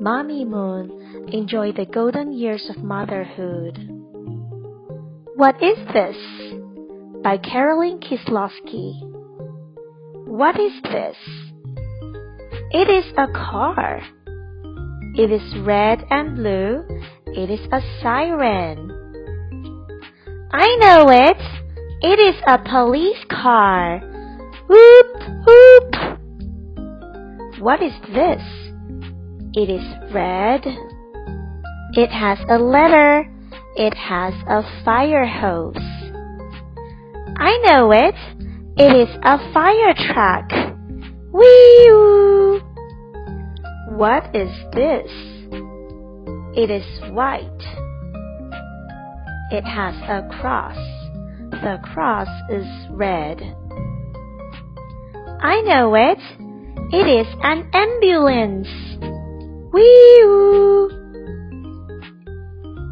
Mommy Moon, enjoy the golden years of motherhood. What is this? By Carolyn Kisloski. What is this? It is a car. It is red and blue. It is a siren. I know it. It is a police car. Whoop, whoop. What is this? It is red. It has a letter. It has a fire hose. I know it. It is a fire truck. Whee! What is this? It is white. It has a cross. The cross is red. I know it. It is an ambulance. Whee!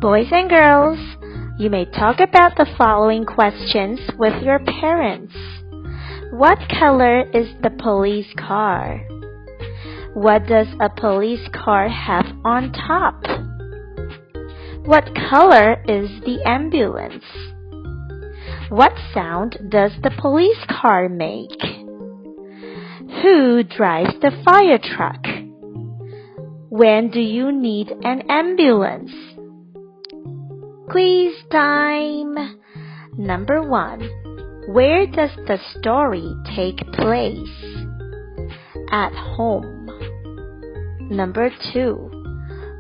Boys and girls, you may talk about the following questions with your parents. What color is the police car? What does a police car have on top? What color is the ambulance? What sound does the police car make? Who drives the fire truck? When do you need an ambulance? Quiz time! Number one. Where does the story take place? At home. Number two.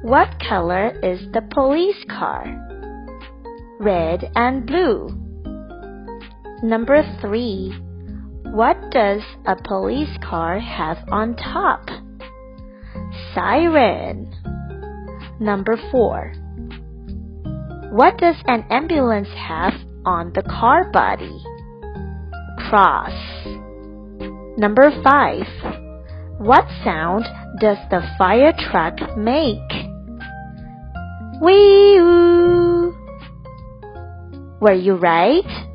What color is the police car? Red and blue. Number three. What does a police car have on top? Siren. Number 4. What does an ambulance have on the car body? Cross. Number 5. What sound does the fire truck make? Wee-oo. Were you right?